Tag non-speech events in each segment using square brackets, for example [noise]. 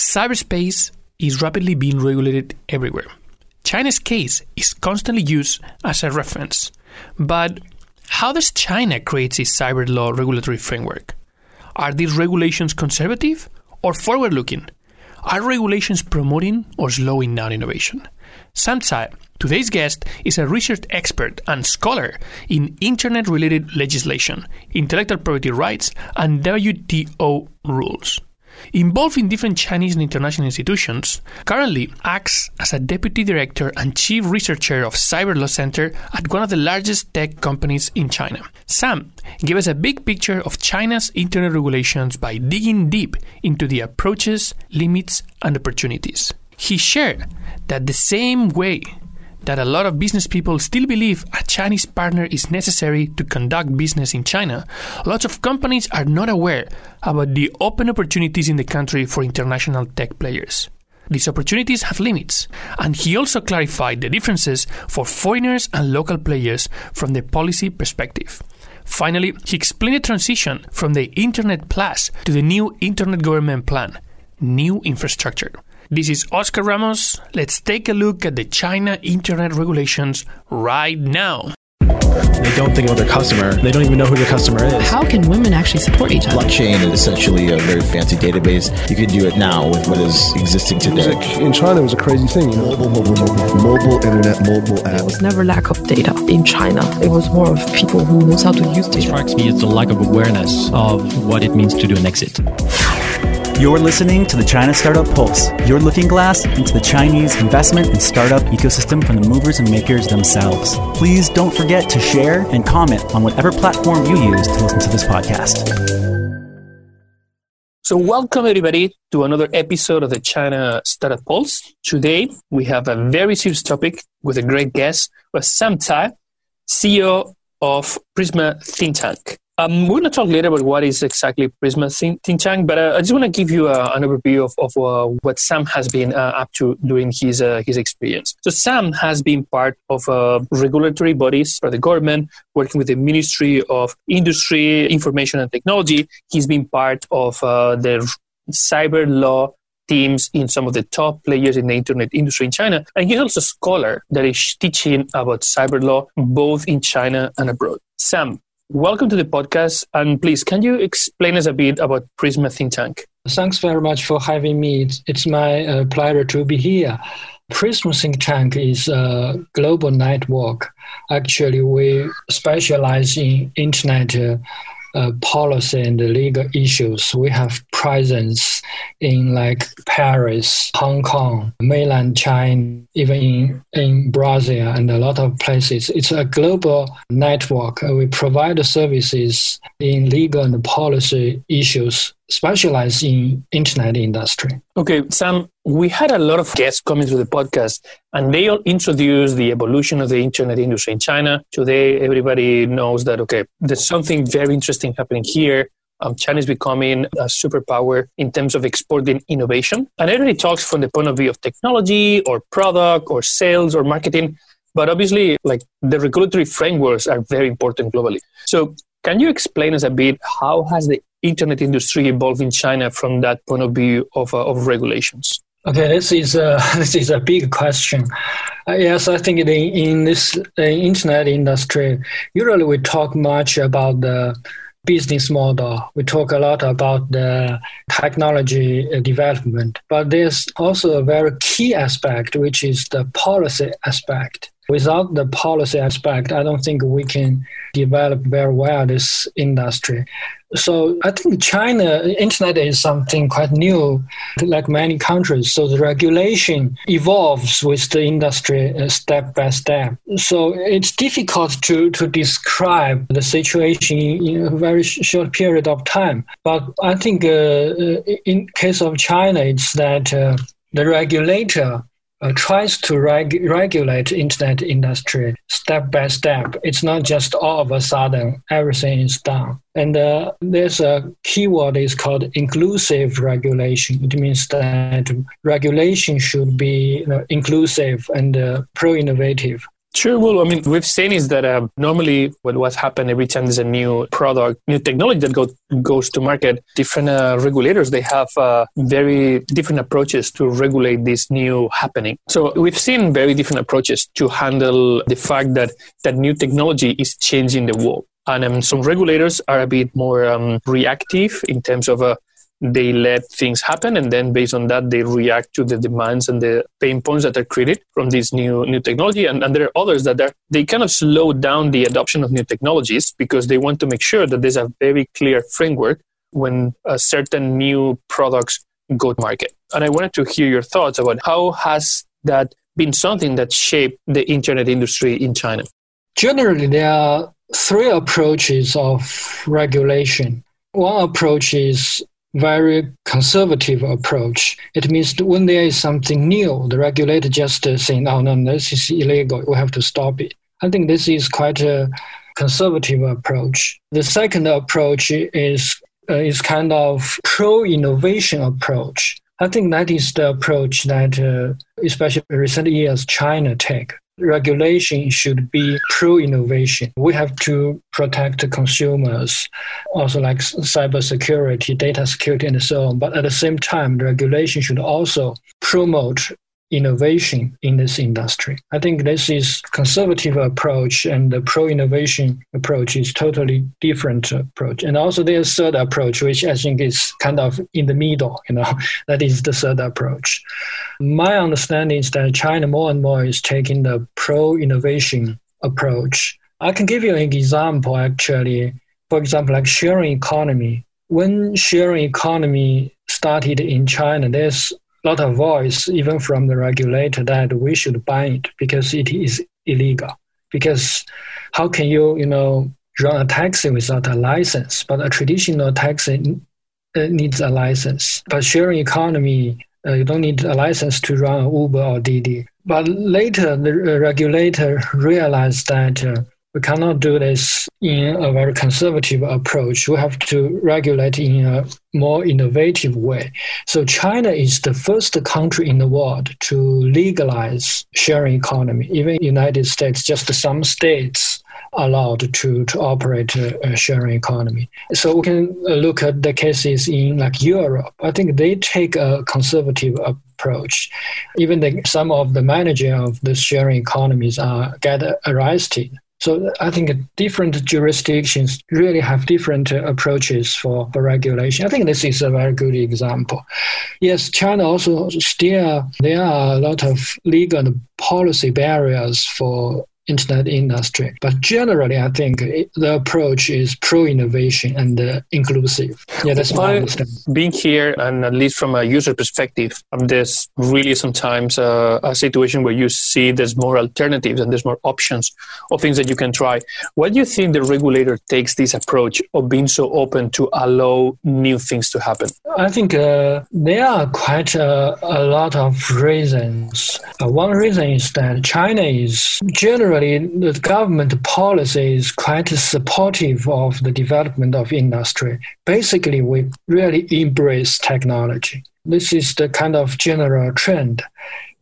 Cyberspace is rapidly being regulated everywhere. China's case is constantly used as a reference. But how does China create its cyber law regulatory framework? Are these regulations conservative or forward looking? Are regulations promoting or slowing down innovation? Sam Tsai, today's guest, is a research expert and scholar in internet related legislation, intellectual property rights, and WTO rules. Involved in different Chinese and international institutions, currently acts as a deputy director and chief researcher of Cyber Law Center at one of the largest tech companies in China. Sam gave us a big picture of China's internet regulations by digging deep into the approaches, limits, and opportunities. He shared that the same way that a lot of business people still believe a Chinese partner is necessary to conduct business in China, lots of companies are not aware about the open opportunities in the country for international tech players. These opportunities have limits, and he also clarified the differences for foreigners and local players from the policy perspective. Finally, he explained the transition from the Internet Plus to the new Internet Government Plan, new infrastructure. This is Oscar Ramos. Let's take a look at the China internet regulations right now. They don't think about their customer. They don't even know who their customer is. How can women actually support each other? Blockchain is essentially a very fancy database. You can do it now with what is existing today. Like in China, it was a crazy thing. You know? Mobile, mobile, mobile, mobile internet, mobile app. There was never lack of data in China. It was more of people who knows how to use data. It strikes me as the lack of awareness of what it means to do an exit. You're listening to the China Startup Pulse, your looking glass into the Chinese investment and startup ecosystem from the movers and makers themselves. Please don't forget to share and comment on whatever platform you use to listen to this podcast. So, welcome everybody to another episode of the China Startup Pulse. Today, we have a very serious topic with a great guest, Sam Tai, CEO of Prisma Think Tank. Um, we're going to talk later about what is exactly Prisma Tank, but uh, I just want to give you uh, an overview of, of uh, what Sam has been uh, up to during his uh, his experience. So Sam has been part of uh, regulatory bodies for the government, working with the Ministry of Industry, Information and Technology. He's been part of the cyber law teams in some of the top players in the internet industry in China. And he's also a scholar that is teaching about cyber law both in China and abroad. Sam, Welcome to the podcast. And please, can you explain us a bit about Prisma Think Tank? Thanks very much for having me. It's, my uh, pleasure to be here. Prisma Think Tank is a global network. Actually, we specialize in internet uh, uh, policy and legal issues. We have presence in like Paris, Hong Kong, mainland China, even in, in Brazil and a lot of places. It's a global network. We provide services in legal and policy issues specialized in internet industry. Okay, Sam, we had a lot of guests coming to the podcast and they all introduced the evolution of the internet industry in China. Today, everybody knows that, okay, there's something very interesting happening here. Um, China is becoming a superpower in terms of exporting innovation. And everybody talks from the point of view of technology or product or sales or marketing. But obviously, like the regulatory frameworks are very important globally. So can you explain us a bit how has the internet industry evolved in China from that point of view of, uh, of regulations? Okay, this is a [laughs] this is a big question. Uh, yes, I think in, in this uh, internet industry, usually we talk much about the business model. We talk a lot about the technology uh, development, but there's also a very key aspect, which is the policy aspect. Without the policy aspect, I don't think we can develop very well this industry. So I think China internet is something quite new, like many countries. So the regulation evolves with the industry uh, step by step. So it's difficult to, to describe the situation in a very short period of time. But I think uh, uh in case of China, it's that uh, the regulator uh, tries to reg- regulate internet industry step by step. It's not just all of a sudden everything is done. And uh, there's a keyword is called inclusive regulation. It means that regulation should be you know, inclusive and uh, pro-innovative. Sure. Well, I mean, we've seen is that uh, normally what what's happened every time there's a new product, new technology that go, goes to market, different uh, regulators they have uh, very different approaches to regulate this new happening. So we've seen very different approaches to handle the fact that that new technology is changing the world. And um, some regulators are a bit more um, reactive in terms of uh, they let things happen and then based on that they react to the demands and the pain points that are created from this new new technology. And, and there are others that are they kind of slow down the adoption of new technologies because they want to make sure that there's a very clear framework when certain new products go to market. And i wanted to hear your thoughts about how has that been something that shaped the internet industry in china? Generally there are three approaches of regulation. One approach is very conservative approach. It means when there is something new, the regulator just uh, saying, "No, no, this is illegal. We have to stop it." I think this is quite a conservative approach. The second approach is uh, is kind of pro-innovation approach. I think that is the approach that, uh, especially recent years, China take regulation should be pro-innovation. We have to protect consumers, also like cybersecurity, data security, and so on. But at the same time, the regulation should also promote innovation in this industry. I think this is conservative approach and the pro-innovation approach is totally different approach. And also there's third approach, which I think is kind of in the middle, you know, [laughs] that is the third approach. My understanding is that China more and more is taking the pro-innovation approach. I can give you an example actually. For example, like sharing economy. When sharing economy started in China, there's lot of voice, even from the regulator, that we should ban it because it is illegal. Because how can you, you know, run a taxi without a license? But a traditional taxi uh, needs a license. But sharing economy, uh, you don't need a license to run Uber or Didi. But later, the regulator [laughs] realized that uh, we cannot do this in a very conservative approach. We have to regulate in a more innovative way. So China is the first country in the world to legalize sharing economy. Even United States, just some states allowed to, to operate a, sharing economy. So we can look at the cases in like Europe. I think they take a conservative approach. Even the, some of the manager of the sharing economies are get arrested so I think different jurisdictions really have different uh, approaches for, for regulation. I think this is a very good example. Yes, China also still, there are a lot of legal and policy barriers for internet industry. But generally, I think the approach is pro-innovation and uh, inclusive. Yeah, that's my understanding. Being here, and at least from a user perspective, there's really sometimes uh, a situation where you see there's more alternatives and there's more options of things that you can try. Why do you think the regulator takes this approach of being so open to allow new things to happen? I think uh, there are quite a, a lot of reasons. Uh, one reason is that China is generally the government policy is quite supportive of the development of industry. Basically, we really embrace technology. This is the kind of general trend.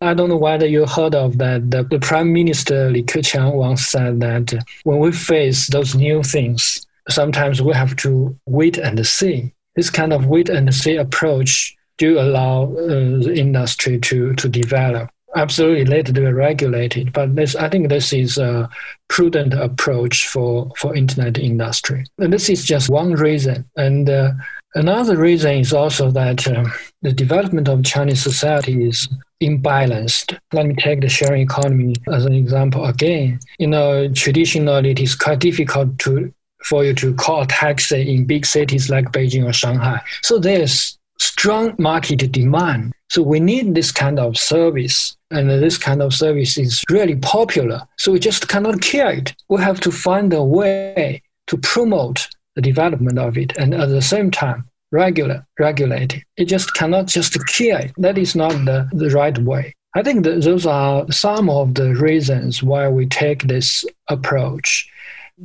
I don't know whether you heard of that. The, the Prime Minister Li Keqiang once said that when we face those new things, sometimes we have to wait and see. This kind of wait and see approach do allow uh, the industry to, to develop absolutely let it be regulated. But this, I think this is a prudent approach for, for internet industry. And this is just one reason. And uh, another reason is also that uh, the development of Chinese society is imbalanced. Let me take the sharing economy as an example again. You know, traditionally it is quite difficult to for you to call a taxi in big cities like Beijing or Shanghai. So there's strong market demand. So we need this kind of service and this kind of service is really popular. So we just cannot kill it. We have to find a way to promote the development of it and at the same time regular, regulate it. It just cannot just kill it. That is not the, the right way. I think that those are some of the reasons why we take this approach.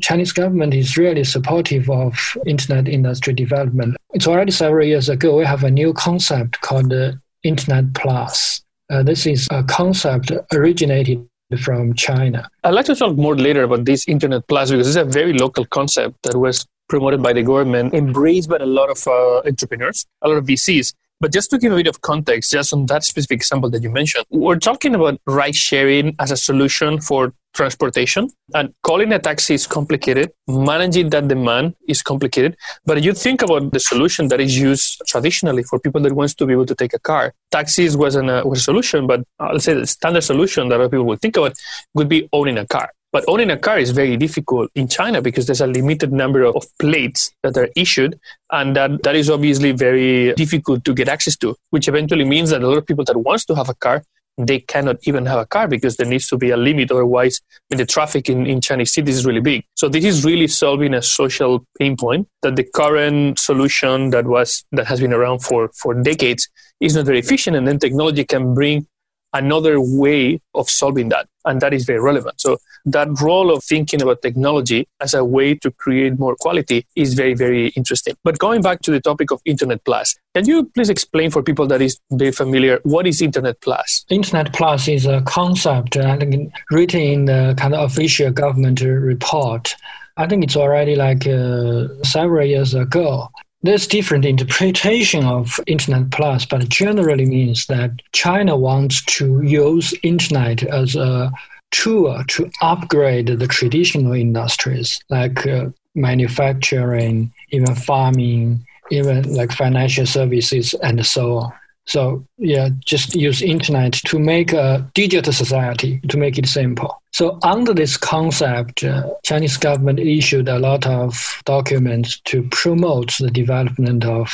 Chinese government is really supportive of internet industry development. It's already several years ago. We have a new concept called the Internet Plus. Uh, this is a concept originated from China. I'd like to talk more later about this Internet Plus because it's a very local concept that was promoted by the government, embraced by a lot of uh, entrepreneurs, a lot of VCs. But just to give a bit of context, just on that specific example that you mentioned, we're talking about ride sharing as a solution for transportation. And calling a taxi is complicated. Managing that demand is complicated. But you think about the solution that is used traditionally for people that wants to be able to take a car. Taxis wasn't a, uh, was a solution, but I'll say the standard solution that people would think about would be owning a car. But owning a car is very difficult in China because there's a limited number of plates that are issued, and that, that is obviously very difficult to get access to, which eventually means that a lot of people that wants to have a car, they cannot even have a car because there needs to be a limit. Otherwise, I mean, the traffic in, in Chinese cities is really big. So this is really solving a social pain point that the current solution that was that has been around for, for decades is not very efficient, and then technology can bring another way of solving that. And that is very relevant. So that role of thinking about technology as a way to create more quality is very, very interesting. But going back to the topic of Internet Plus, can you please explain for people that is very familiar, what is Internet Plus? Internet Plus is a concept I think, written in the kind of official government report. I think it's already like uh, several years ago. There's different interpretation of Internet Plus, but generally means that China wants to use Internet as a tool to upgrade the traditional industries like uh, manufacturing, even farming, even like financial services, and so on. So yeah, just use internet to make a digital society to make it simple. So under this concept, uh, Chinese government issued a lot of documents to promote the development of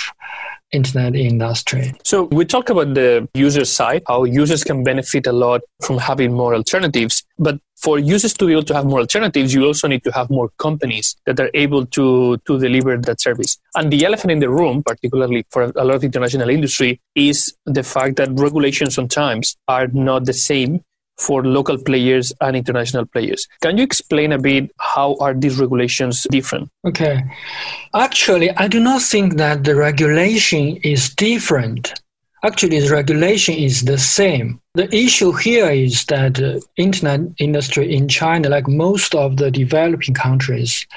internet industry. So we talk about the user side, how users can benefit a lot from having more alternatives. But for users to be able to have more alternatives, you also need to have more companies that are able to, to deliver that service. And the elephant in the room, particularly for a lot of international industry, is the fact that regulations sometimes are not the same for local players and international players. Can you explain a bit how are these regulations different? Okay. Actually, I do not think that the regulation is different. Actually, the regulation is the same. The issue here is that internet industry in China, like most of the developing countries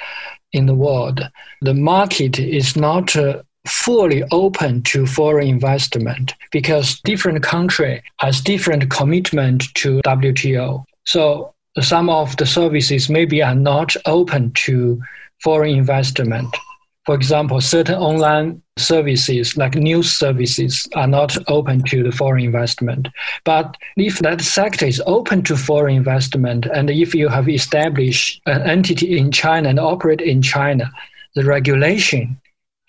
in the world, the market is not uh, fully open to foreign investment because different country has different commitment to WTO. So some of the services maybe are not open to foreign investment. For example, certain online services like news services are not open to the foreign investment. But if that sector is open to foreign investment and if you have established an entity in China and operate in China, the regulation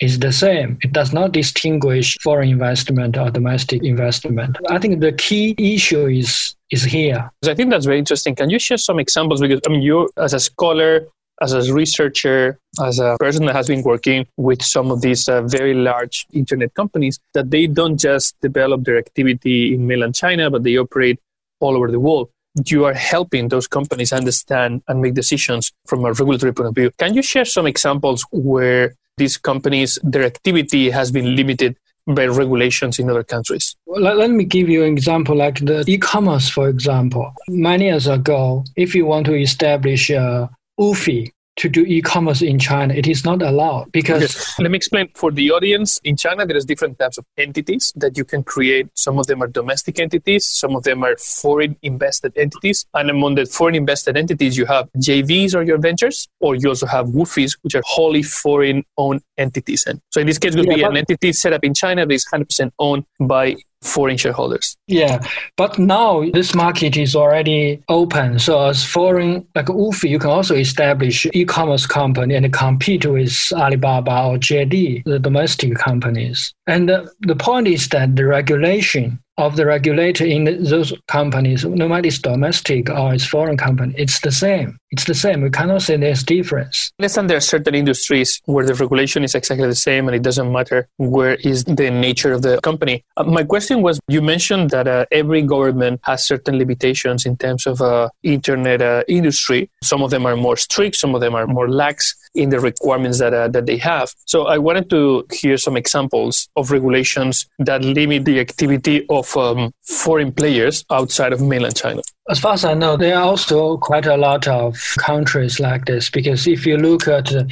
is the same. It does not distinguish foreign investment or domestic investment. I think the key issue is is here. I think that's very interesting. Can you share some examples? Because I mean, you as a scholar, as a researcher, as a person that has been working with some of these uh, very large internet companies, that they don't just develop their activity in mainland China, but they operate all over the world you are helping those companies understand and make decisions from a regulatory point of view. Can you share some examples where these companies, their activity has been limited by regulations in other countries. Well, let me give you an example like the e-commerce, for example. Many years ago, if you want to establish uh, a WFOE, to do e-commerce in China, it is not allowed because. Okay. Let me explain for the audience. In China, there is different types of entities that you can create. Some of them are domestic entities. Some of them are foreign invested entities. And among the foreign invested entities, you have JVs or your ventures, or you also have WFOEs, which are wholly foreign owned entities. And so in this case, would yeah, be an entity set up in China that is 100% owned by foreign shareholders. Yeah, but now this market is already open. So as foreign, like WFOE, you can also establish e-commerce company and compete with Alibaba or JD, the domestic companies. And the, the point is that the regulation of the regulator in those companies, no matter it's domestic or it's foreign company, it's the same. It's the same. We cannot say there's difference. Understand there are certain industries where the regulation is exactly the same and it doesn't matter where is the nature of the company. Uh, my question was, you mentioned that uh, every government has certain limitations in terms of uh, internet uh, industry. Some of them are more strict, some of them are more lax in the requirements that, uh, that they have. So I wanted to hear some examples of regulations that limit the activity of um, foreign players outside of mainland China? As far as I know, there are also quite a lot of countries like this because if you look at uh,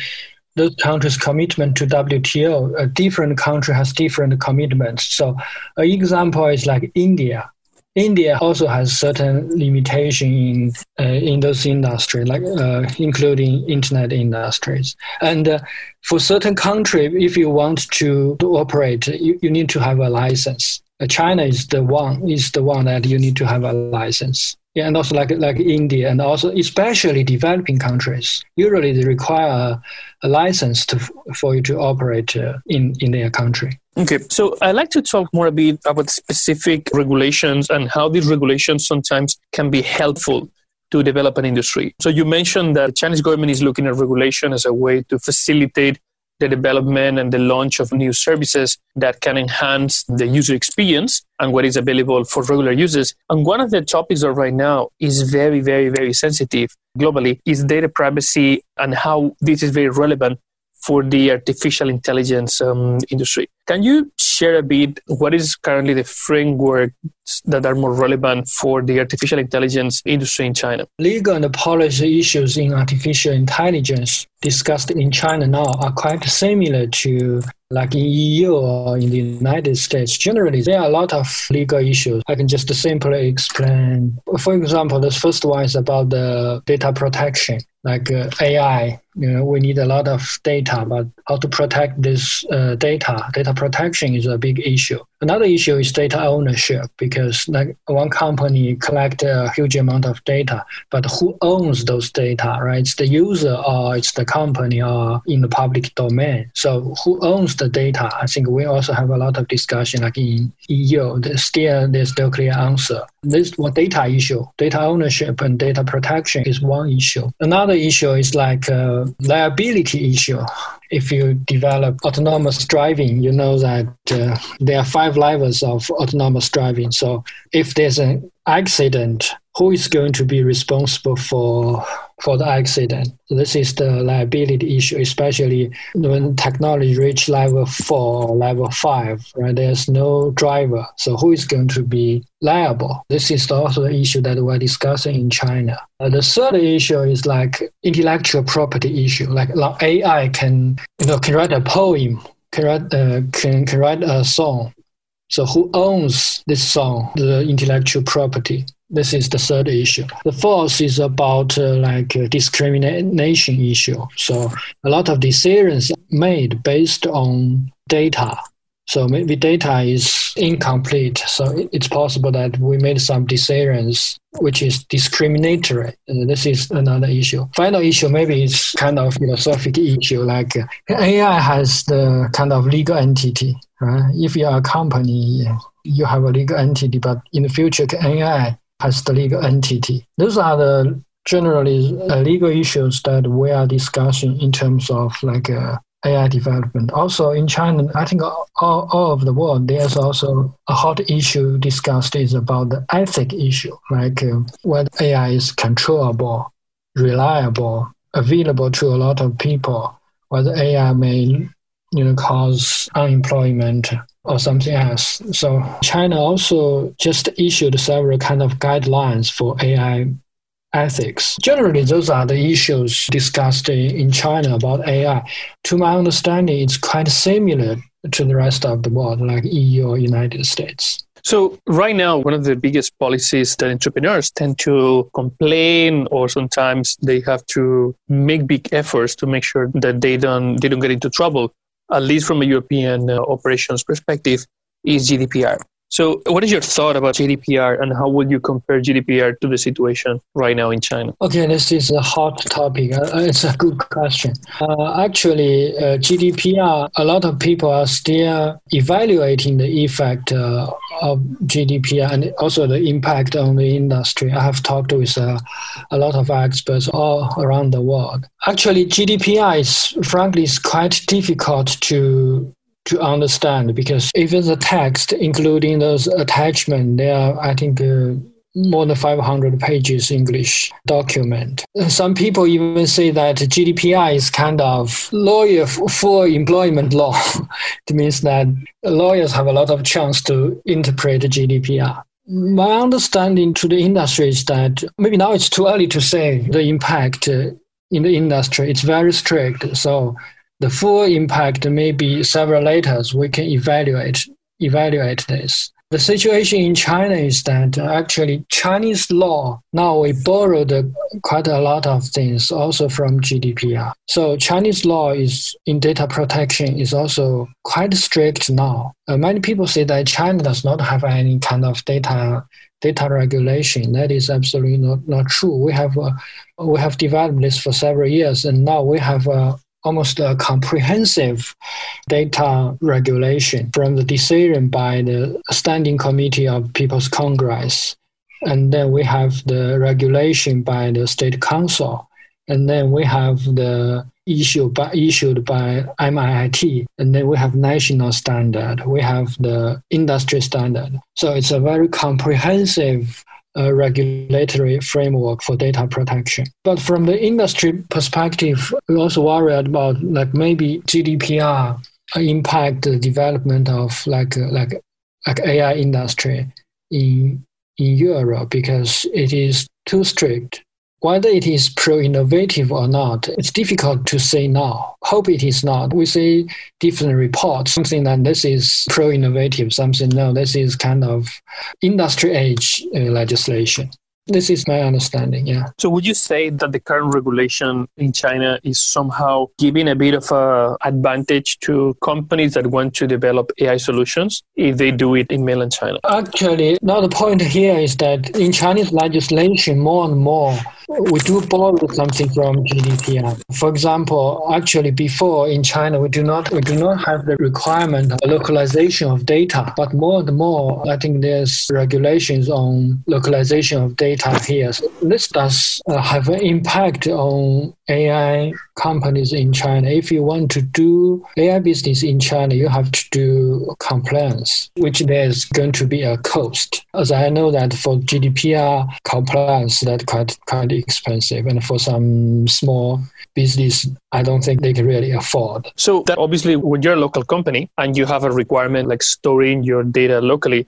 those countries' commitment to WTO, a different country has different commitments. So, an example is like India. India also has certain limitation in uh, in those industries, like uh, including internet industries. And uh, for certain country, if you want to, to operate, you, you need to have a license. Uh, China is the one is the one that you need to have a license. Yeah, and also like like India, and also especially developing countries, usually they require a, license to for you to operate uh, in in their country. Okay, so I'd like to talk more a bit about specific regulations and how these regulations sometimes can be helpful to develop an industry. So you mentioned that the Chinese government is looking at regulation as a way to facilitate the development and the launch of new services that can enhance the user experience and what is available for regular users. And one of the topics of right now is very, very, very sensitive globally is data privacy and how this is very relevant for the artificial intelligence um, industry. Can you share a bit what is currently the framework that are more relevant for the artificial intelligence industry in China? Legal and policy issues in artificial intelligence discussed in China now are quite similar to like in EU or in the United States. Generally, there are a lot of legal issues. I can just simply explain. For example, the first one is about the data protection like uh, AI, you know, we need a lot of data, but how to protect this uh, data? Data protection is a big issue. Another issue is data ownership because like one company collect a huge amount of data, but who owns those data, right? It's the user or it's the company or in the public domain. So who owns the data? I think we also have a lot of discussion like in EU. Still there's no clear answer. This one data issue, data ownership and data protection is one issue. Another issue is like a liability issue if you develop autonomous driving, you know that uh, there are five levels of autonomous driving. So if there's an accident, who is going to be responsible for for the accident? This is the liability issue, especially when technology reach level four level five, right? There's no driver. So who is going to be liable? This is also the issue that we're discussing in China. Uh, the third issue is like intellectual property issue. Like, like AI can, you know, can write a poem, can write, uh, can, can write a song. So who owns this song, the intellectual property? This is the third issue. The fourth is about uh, like uh, discrimination issue. So a lot of decisions made based on data. So maybe data is incomplete. So it's possible that we made some decisions which is discriminatory. And this is another issue. Final issue maybe it's kind of philosophical issue. Like uh, AI has the kind of legal entity. Right? If you are a company, you have a legal entity, but in the future, AI as the legal entity. Those are the generally uh, legal issues that we are discussing in terms of like uh, AI development. Also in China, I think all, all of the world, there's also a hot issue discussed is about the ethic issue, like uh, whether AI is controllable, reliable, available to a lot of people, whether AI may you know cause unemployment or something else. So China also just issued several kind of guidelines for AI ethics. Generally, those are the issues discussed in China about AI. To my understanding, it's quite similar to the rest of the world, like EU or United States. So, right now, one of the biggest policies that entrepreneurs tend to complain, or sometimes they have to make big efforts to make sure that they don't they don't get into trouble, at least from a European uh, operations perspective, is GDPR. So, what is your thought about GDPR and how would you compare GDPR to the situation right now in China? Okay, this is a hot topic. Uh, it's a good question. Uh, actually, uh, GDPR, a lot of people are still evaluating the effect uh, of GDPR and also the impact on the industry. I have talked with uh, a lot of experts all around the world. Actually, GDPR is, frankly, is quite difficult to to understand because even the text, including those attachments, they are, I think, uh, more than 500 pages English document. Some people even say that GDPR is kind of lawyer for employment law. [laughs] it means that lawyers have a lot of chance to interpret GDPR. My understanding to the industry is that maybe now it's too early to say the impact in the industry. It's very strict. So the full impact may be several later. We can evaluate evaluate this. The situation in China is that actually Chinese law now we borrowed quite a lot of things also from GDPR. So Chinese law is in data protection is also quite strict now. Uh, many people say that China does not have any kind of data data regulation. That is absolutely not, not true. We have uh, we have developed this for several years, and now we have uh, almost a comprehensive data regulation from the decision by the Standing Committee of People's Congress. And then we have the regulation by the State Council. And then we have the issue by, issued by MIIT. And then we have national standard. We have the industry standard. So it's a very comprehensive a regulatory framework for data protection. But from the industry perspective, we also worried about like maybe GDPR impact the development of like like like AI industry in in Europe because it is too strict whether it is pro-innovative or not, it's difficult to say now. Hope it is not. We see different reports, something that this is pro-innovative, something no, this is kind of industry age uh, legislation. This is my understanding, yeah. So would you say that the current regulation in China is somehow giving a bit of a advantage to companies that want to develop AI solutions if they do it in mainland China? Actually, now the point here is that in Chinese legislation, more and more we do borrow something from GDPR. For example, actually before in China we do not we do not have the requirement of localization of data, but more and more I think there's regulations on localization of data here. So this does uh, have an impact on AI companies in China. If you want to do AI business in China, you have to do compliance, which there's going to be a cost. As I know that for GDPR compliance, that quite quite expensive, and for some small business, I don't think they can really afford. So that obviously, when you're a local company and you have a requirement like storing your data locally,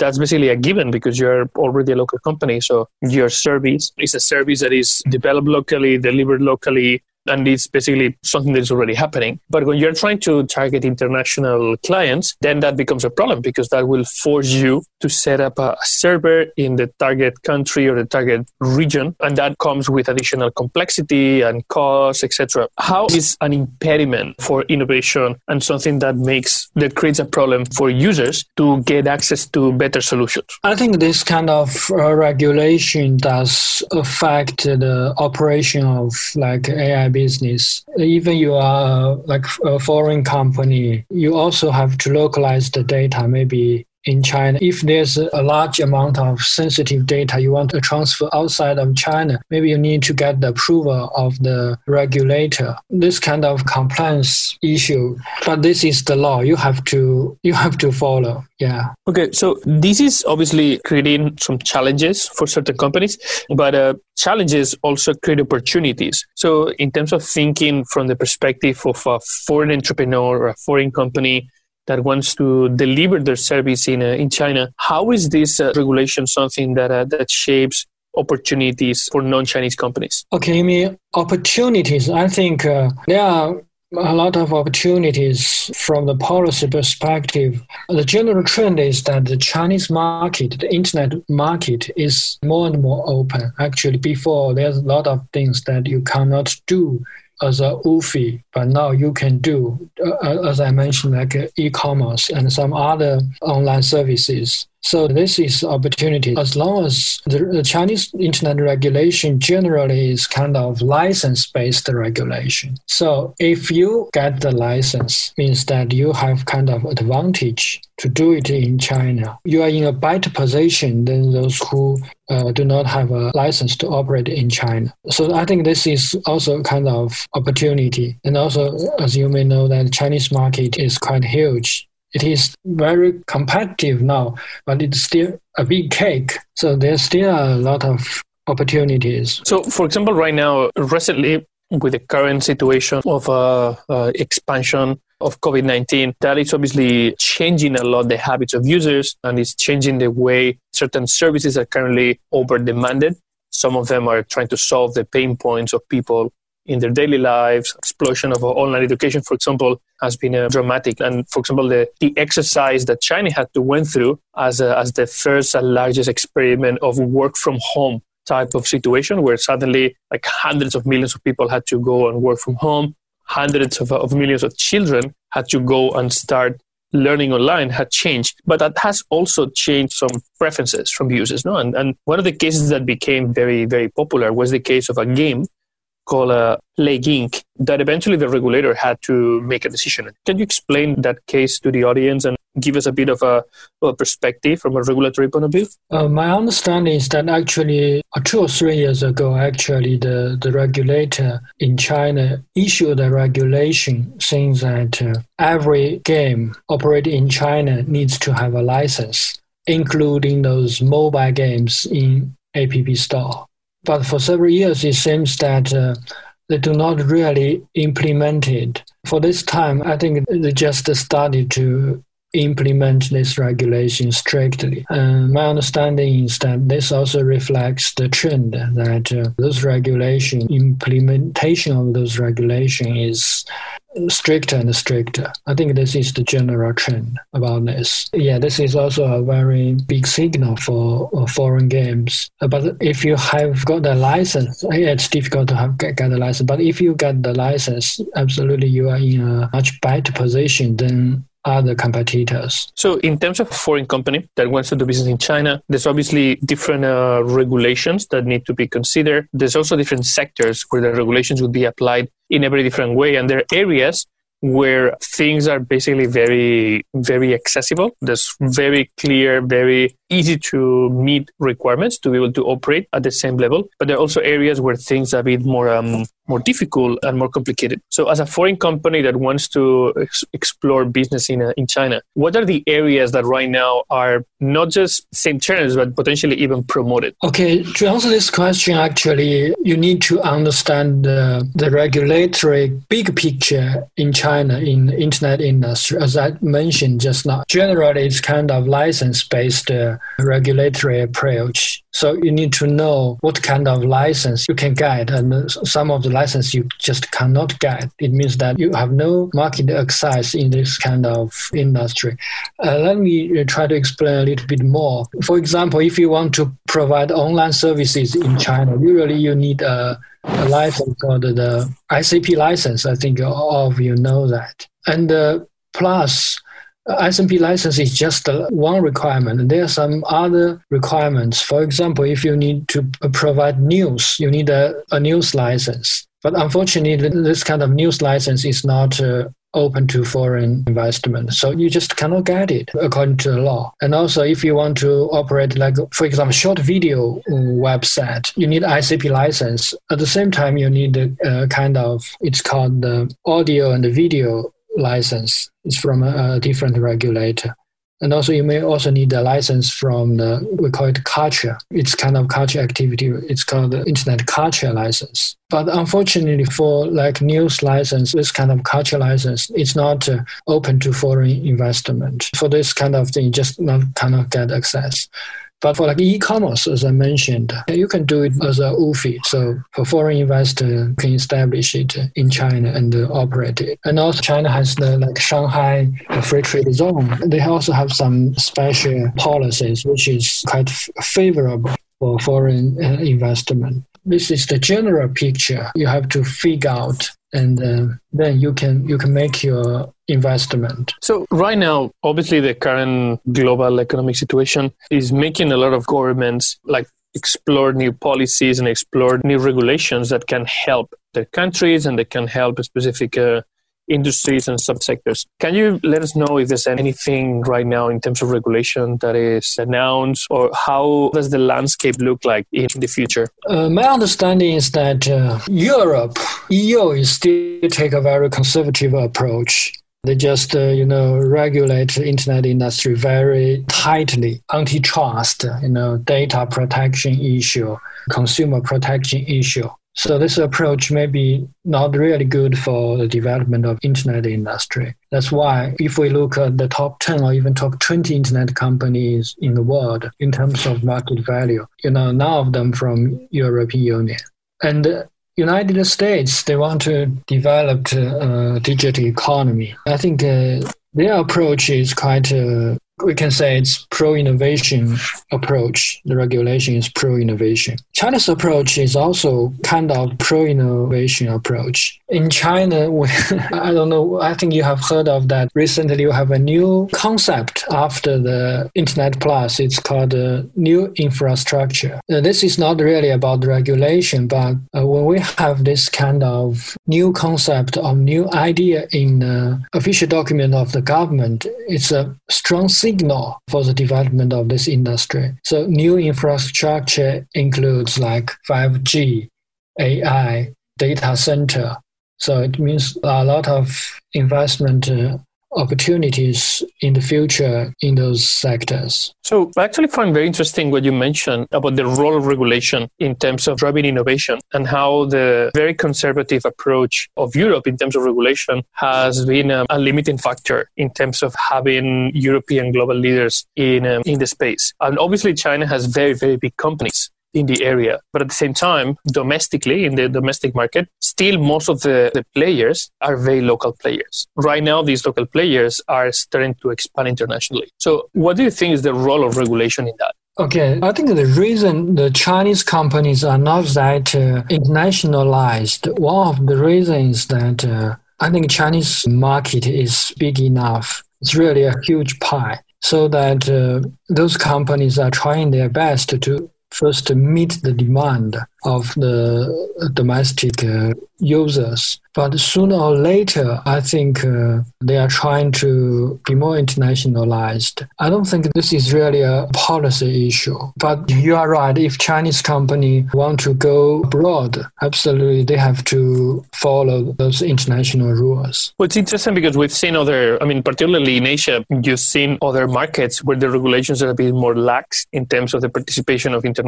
that's basically a given because you're already a local company. So your service is a service that is developed locally, delivered locally, and it's basically something that's already happening. But when you're trying to target international clients, then that becomes a problem because that will force you to set up a server in the target country or the target region, and that comes with additional complexity and costs, etc. How is an impediment for innovation and something that makes that creates a problem for users to get access to better solutions? I think this kind of uh, regulation does affect the operation of like AI business. Even you are like a foreign company, you also have to localize the data maybe in China. If there's a large amount of sensitive data you want to transfer outside of China, maybe you need to get the approval of the regulator. This kind of compliance issue, but this is the law. You have to you have to follow. Yeah. Okay, so this is obviously creating some challenges for certain companies, but uh, challenges also create opportunities. So, in terms of thinking from the perspective of a foreign entrepreneur or a foreign company that wants to deliver their service in, uh, in China. How is this uh, regulation something that, uh, that shapes opportunities for non-Chinese companies? Okay, I mean opportunities. I think uh, there are a lot of opportunities from the policy perspective. The general trend is that the Chinese market, the internet market, is more and more open. Actually, before there's a lot of things that you cannot do as a WFOE, but now you can do, uh, as I mentioned, like uh, e-commerce and some other online services. So this is opportunity. As long as the, Chinese internet regulation generally is kind of license-based regulation. So if you get the license, means that you have kind of advantage to do it in China. You are in a better position than those who uh, do not have a license to operate in China. So I think this is also kind of opportunity. And also, as you may know, that Chinese market is quite huge It is very competitive now, but it's still a big cake. So there's still a lot of opportunities. So, for example, right now, recently, with the current situation of uh, uh, expansion of COVID 19, that is obviously changing a lot the habits of users and it's changing the way certain services are currently over demanded. Some of them are trying to solve the pain points of people in their daily lives. Explosion of online education, for example, has been uh, dramatic. And for example, the, the exercise that China had to went through as, a, as the first and largest experiment of work from home type of situation where suddenly like hundreds of millions of people had to go and work from home hundreds of, of millions of children had to go and start learning online had changed, but that has also changed some preferences from users. No, and, and one of the cases that became very very popular was the case of a game called a Plague Inc. that eventually the regulator had to make a decision. Can you explain that case to the audience and give us a bit of a, a perspective from a regulatory point of view? Uh, my understanding is that actually uh, two or three years ago, actually the, the regulator in China issued a regulation saying that uh, every game operated in China needs to have a license, including those mobile games in App Store. But for several years, it seems that uh, they do not really implement it. For this time, I think they just started to implement this regulation strictly. And my understanding is that this also reflects the trend that uh, those regulation implementation of those regulation is stricter and stricter. I think this is the general trend about this. Yeah, this is also a very big signal for uh, foreign games. Uh, but if you have got the license, it's difficult to have get, get the license. But if you get the license, absolutely you are in a much better position than other competitors. So, in terms of a foreign company that wants to do business in China, there's obviously different uh, regulations that need to be considered. There's also different sectors where the regulations would be applied in a very different way, and there are areas where things are basically very very accessible there's very clear very easy to meet requirements to be able to operate at the same level but there are also areas where things are a bit more um, more difficult and more complicated. So, as a foreign company that wants to ex- explore business in, uh, in China, what are the areas that right now are not just same channels, but potentially even promoted? Okay, to answer this question, actually, you need to understand uh, the regulatory big picture in China in the internet industry. As I mentioned just now, generally it's kind of license based uh, regulatory approach. So you need to know what kind of license you can get, and some of the license you just cannot get. It means that you have no market access in this kind of industry. Uh, let me try to explain a little bit more. For example, if you want to provide online services in China, usually you need a, a license called the ICP license. I think all of you know that. And uh, plus, SMP license is just one requirement. There are some other requirements. For example, if you need to provide news, you need a, a news license. But unfortunately, this kind of news license is not uh, open to foreign investment. So you just cannot get it according to the law. And also, if you want to operate, like, for example, short video website, you need ICP license. At the same time, you need a, a kind of, it's called the audio and the video license. It's from a, a, different regulator. And also, you may also need a license from the, we call it culture. It's kind of culture activity. It's called the Internet Culture License. But unfortunately, for like news license, this kind of culture license, it's not uh, open to foreign investment. For this kind of thing, just not cannot get access. But for like e-commerce, as I mentioned, you can do it as a WFOE. So a foreign investor can establish it in China and operate it. And also China has the like Shanghai Free Trade Zone. They also have some special policies, which is quite favorable for foreign uh, investment. This is the general picture. You have to figure out and uh, then you can you can make your investment. So right now, obviously, the current global economic situation is making a lot of governments like explore new policies and explore new regulations that can help their countries and that can help specific uh, industries and subsectors. Can you let us know if there's anything right now in terms of regulation that is announced, or how does the landscape look like in the future? Uh, my understanding is that uh, Europe, EU, is still take a very conservative approach They just, uh, you know, regulate the internet industry very tightly. Antitrust, you know, data protection issue, consumer protection issue. So this approach may be not really good for the development of internet industry. That's why if we look at the top 10 or even top 20 internet companies in the world in terms of market value, you know, none of them from European Union. And United States, they want to develop a digital economy. I think uh, their approach is quite uh, we can say it's pro-innovation approach. The regulation is pro-innovation. China's approach is also kind of pro-innovation approach. In China, we, [laughs] I don't know. I think you have heard of that. Recently, you have a new concept after the Internet Plus. It's called new infrastructure. Uh, this is not really about regulation, but uh, when we have this kind of new concept or new idea in the official document of the government, it's a strong signal for the development of this industry. So new infrastructure includes like 5G, AI, data center. So it means a lot of investment uh, opportunities in the future in those sectors. So I actually find very interesting what you mentioned about the role of regulation in terms of driving innovation and how the very conservative approach of Europe in terms of regulation has been a, a limiting factor in terms of having European global leaders in um, in the space. And obviously China has very very big companies in the area. But at the same time, domestically, in the domestic market, still most of the, the players are very local players. Right now, these local players are starting to expand internationally. So, what do you think is the role of regulation in that? Okay, I think the reason the Chinese companies are not that uh, internationalized, one of the reasons that uh, I think Chinese market is big enough. It's really a huge pie. So that uh, those companies are trying their best to first meet the demand of the domestic uh, users. But sooner or later, I think uh, they are trying to be more internationalized. I don't think this is really a policy issue. But you are right. If Chinese company want to go abroad, absolutely they have to follow those international rules. Well, it's interesting because we've seen other, I mean, particularly in Asia, you've seen other markets where the regulations are a bit more lax in terms of the participation of international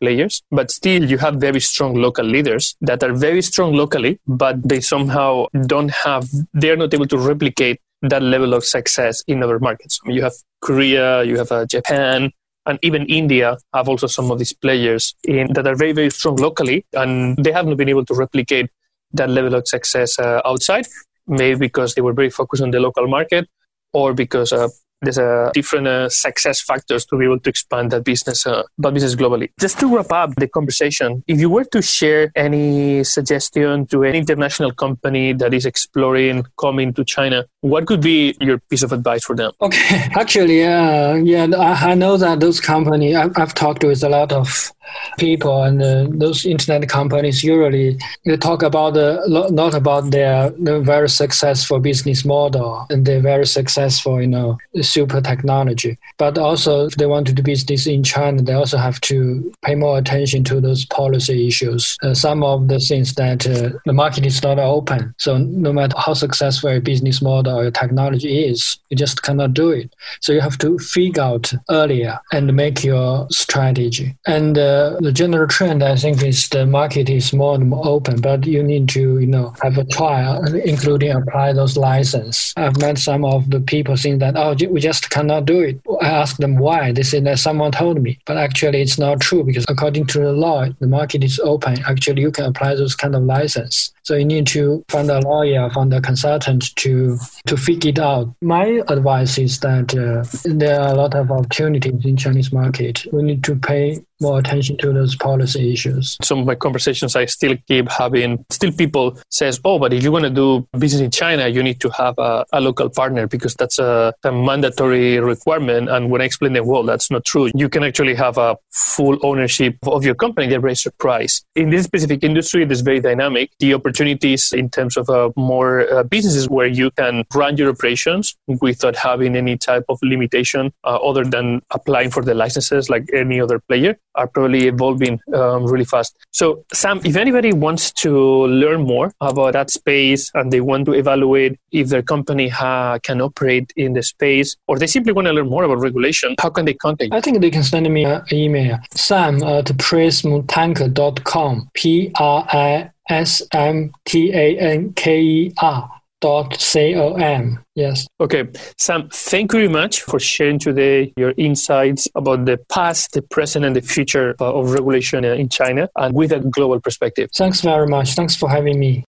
players. But still, you have very strong local leaders that are very strong locally, but they somehow don't have, they're not able to replicate that level of success in other markets. I mean, you have Korea, you have uh, Japan, and even India have also some of these players in, that are very, very strong locally, and they haven't been able to replicate that level of success uh, outside, maybe because they were very focused on the local market or because uh, there's a different uh, success factors to be able to expand that business uh, that business globally. Just to wrap up the conversation if you were to share any suggestion to an international company that is exploring coming to china what could be your piece of advice for them? Okay. [laughs] Actually uh, yeah I, I know that those companies I've, I've talked with a lot of people and uh, those internet companies usually they talk about the not about their, their very successful business model and they're very successful you know super technology. But also if they want to do business in china they also have to pay more attention to those policy issues. Uh, some of the things that uh, the market is not open. So no matter how successful a business model or technology is you just cannot do it. So you have to figure out earlier and make your strategy. And the general trend, I think, is the market is more and more open, but you need to, you know, have a trial, including apply those license. I've met some of the people saying that, oh, we just cannot do it. I asked them why. They said that someone told me, but actually it's not true because according to the law, the market is open. Actually, you can apply those kind of license. So you need to find a lawyer, find a consultant to to figure it out. My advice is that uh, there are a lot of opportunities in Chinese market. We need to pay more attention to those policy issues. Some of my conversations, I still keep having, still people says, oh, but if you want to do business in China, you need to have a, a local partner because that's a, a, mandatory requirement. And when I explain the well, that's not true. You can actually have a full ownership of your company. They raise the price. In this specific industry, it is very dynamic. The opportunities in terms of uh, more uh, businesses where you can run your operations without having any type of limitation uh, other than applying for the licenses like any other player are probably evolving um, really fast. So, Sam, if anybody wants to learn more about that space and they want to evaluate if their company ha- can operate in the space, or they simply want to learn more about regulation, how can they contact you? I think they can send me an email, sam at prismtanker.com, P R I S M T A N K E R dot com. Yes. Okay, Sam, thank you very much for sharing today your insights about the past, the present, and the future uh, of regulation uh, in China and with a global perspective. Thanks very much. Thanks for having me.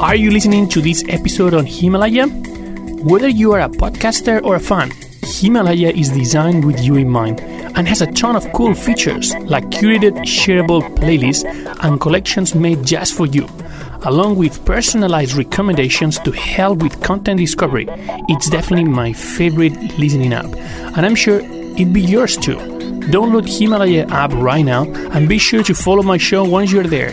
Are you listening to this episode on Himalaya? Whether you are a podcaster or a fan, Himalaya is designed with you in mind and has a ton of cool features like curated, shareable playlists and collections made just for you, along with personalized recommendations to help with content discovery. It's definitely my favorite listening app, and I'm sure it'd be yours too. Download Himalaya app right now and be sure to follow my show once you're there.